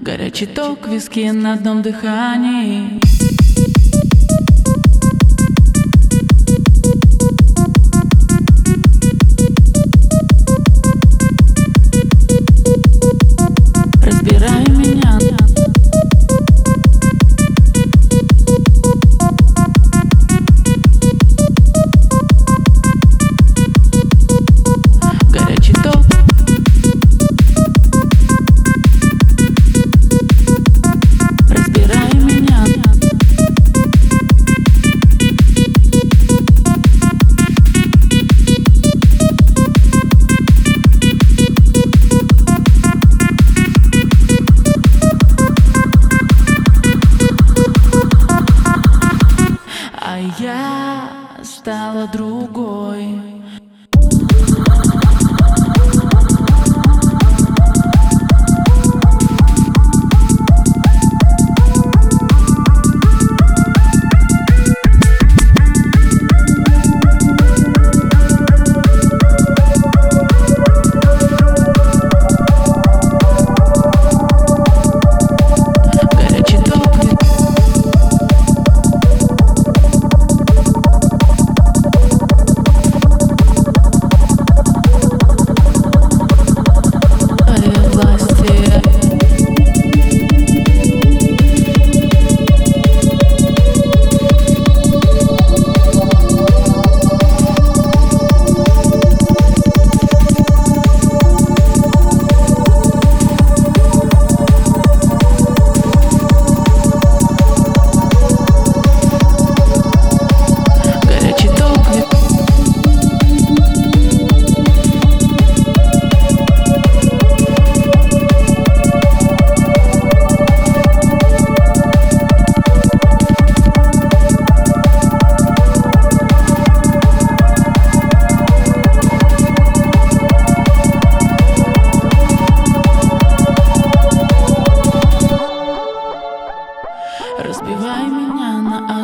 Горячий ток, виски на одном дыхании mãe.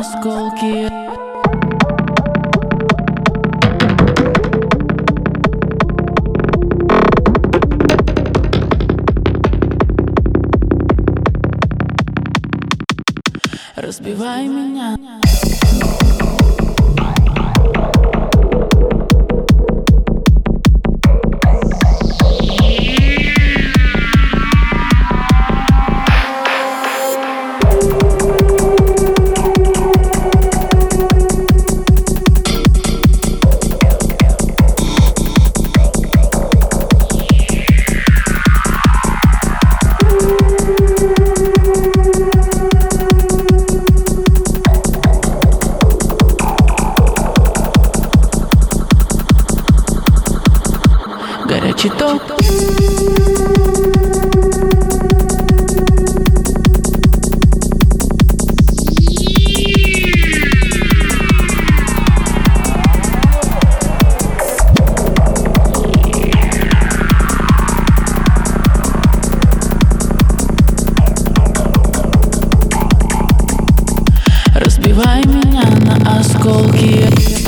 Осколки. Разбивай меня меня на осколки